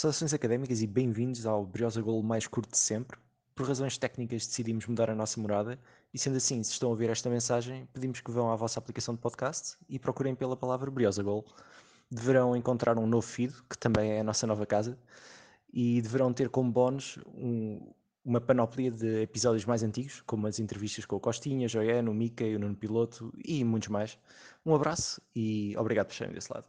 Saudações académicas e bem-vindos ao Briosa Golo mais curto de sempre. Por razões técnicas decidimos mudar a nossa morada e sendo assim, se estão a ouvir esta mensagem, pedimos que vão à vossa aplicação de podcast e procurem pela palavra Briosa Golo. Deverão encontrar um novo feed, que também é a nossa nova casa, e deverão ter como bónus um, uma panoplia de episódios mais antigos, como as entrevistas com o Costinha, Joiano, o Mica, o Nuno Piloto e muitos mais. Um abraço e obrigado por estarem desse lado.